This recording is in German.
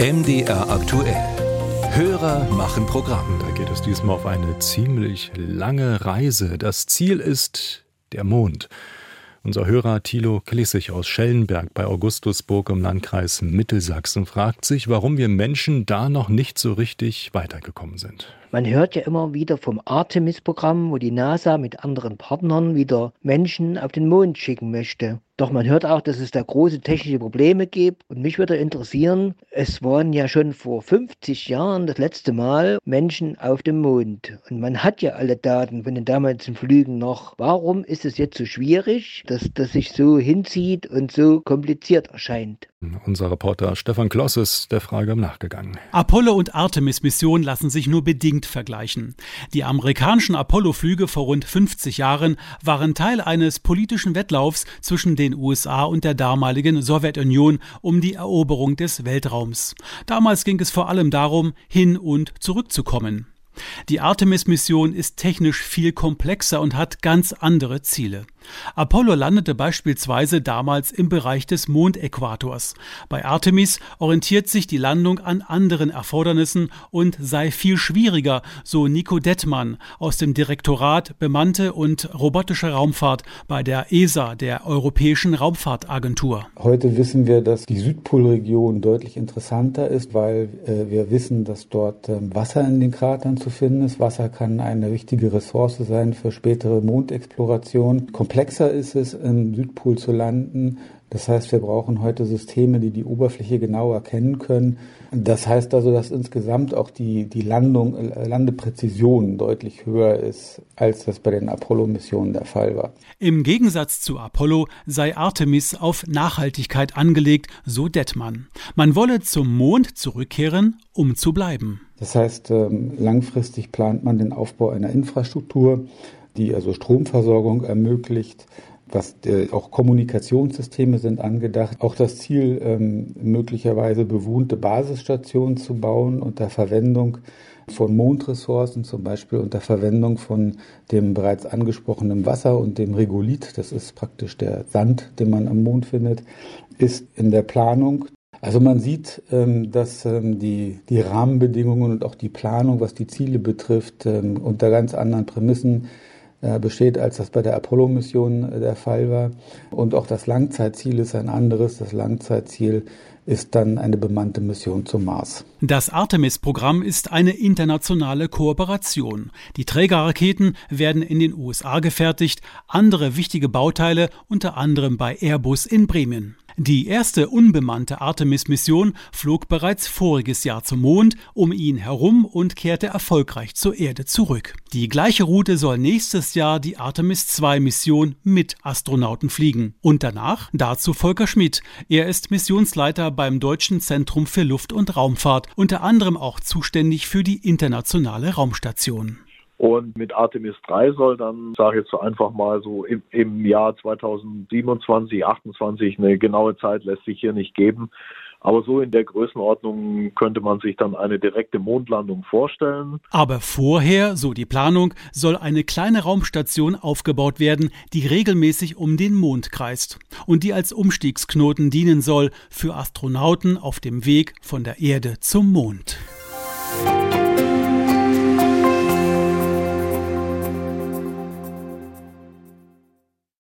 MDR aktuell. Hörer machen Programm. Da geht es diesmal auf eine ziemlich lange Reise. Das Ziel ist der Mond. Unser Hörer Thilo Klissig aus Schellenberg bei Augustusburg im Landkreis Mittelsachsen fragt sich, warum wir Menschen da noch nicht so richtig weitergekommen sind. Man hört ja immer wieder vom Artemis-Programm, wo die NASA mit anderen Partnern wieder Menschen auf den Mond schicken möchte. Doch man hört auch, dass es da große technische Probleme gibt. Und mich würde interessieren, es waren ja schon vor 50 Jahren das letzte Mal Menschen auf dem Mond. Und man hat ja alle Daten von den damaligen Flügen noch. Warum ist es jetzt so schwierig, dass das sich so hinzieht und so kompliziert erscheint? Unser Reporter Stefan Kloss ist der Frage nachgegangen. Apollo und Artemis-Mission lassen sich nur bedingt vergleichen. Die amerikanischen Apollo-Flüge vor rund 50 Jahren waren Teil eines politischen Wettlaufs zwischen den USA und der damaligen Sowjetunion um die Eroberung des Weltraums. Damals ging es vor allem darum, hin und zurückzukommen. Die Artemis-Mission ist technisch viel komplexer und hat ganz andere Ziele. Apollo landete beispielsweise damals im Bereich des Mondäquators. Bei Artemis orientiert sich die Landung an anderen Erfordernissen und sei viel schwieriger, so Nico Dettmann aus dem Direktorat Bemannte und robotische Raumfahrt bei der ESA, der Europäischen Raumfahrtagentur. Heute wissen wir, dass die Südpolregion deutlich interessanter ist, weil äh, wir wissen, dass dort äh, Wasser in den Kratern zu finden ist. Wasser kann eine wichtige Ressource sein für spätere Mondexploration. Komplexer ist es, im Südpol zu landen. Das heißt, wir brauchen heute Systeme, die die Oberfläche genau erkennen können. Das heißt also, dass insgesamt auch die, die Landung, äh, Landepräzision deutlich höher ist, als das bei den Apollo-Missionen der Fall war. Im Gegensatz zu Apollo sei Artemis auf Nachhaltigkeit angelegt, so Dettmann. Man wolle zum Mond zurückkehren, um zu bleiben. Das heißt, ähm, langfristig plant man den Aufbau einer Infrastruktur, die also Stromversorgung ermöglicht, was äh, auch Kommunikationssysteme sind angedacht. Auch das Ziel, ähm, möglicherweise bewohnte Basisstationen zu bauen unter Verwendung von Mondressourcen, zum Beispiel unter Verwendung von dem bereits angesprochenen Wasser und dem Regolith, das ist praktisch der Sand, den man am Mond findet, ist in der Planung. Also man sieht, ähm, dass ähm, die, die Rahmenbedingungen und auch die Planung, was die Ziele betrifft, ähm, unter ganz anderen Prämissen besteht, als das bei der Apollo-Mission äh, der Fall war. Und auch das Langzeitziel ist ein anderes. Das Langzeitziel ist dann eine bemannte Mission zum Mars. Das Artemis-Programm ist eine internationale Kooperation. Die Trägerraketen werden in den USA gefertigt, andere wichtige Bauteile unter anderem bei Airbus in Bremen. Die erste unbemannte Artemis-Mission flog bereits voriges Jahr zum Mond, um ihn herum und kehrte erfolgreich zur Erde zurück. Die gleiche Route soll nächstes Jahr die Artemis-2-Mission mit Astronauten fliegen. Und danach dazu Volker Schmidt. Er ist Missionsleiter beim Deutschen Zentrum für Luft- und Raumfahrt, unter anderem auch zuständig für die internationale Raumstation. Und mit Artemis 3 soll dann, sage ich jetzt so einfach mal so im, im Jahr 2027, 28, eine genaue Zeit lässt sich hier nicht geben. Aber so in der Größenordnung könnte man sich dann eine direkte Mondlandung vorstellen. Aber vorher, so die Planung, soll eine kleine Raumstation aufgebaut werden, die regelmäßig um den Mond kreist und die als Umstiegsknoten dienen soll für Astronauten auf dem Weg von der Erde zum Mond.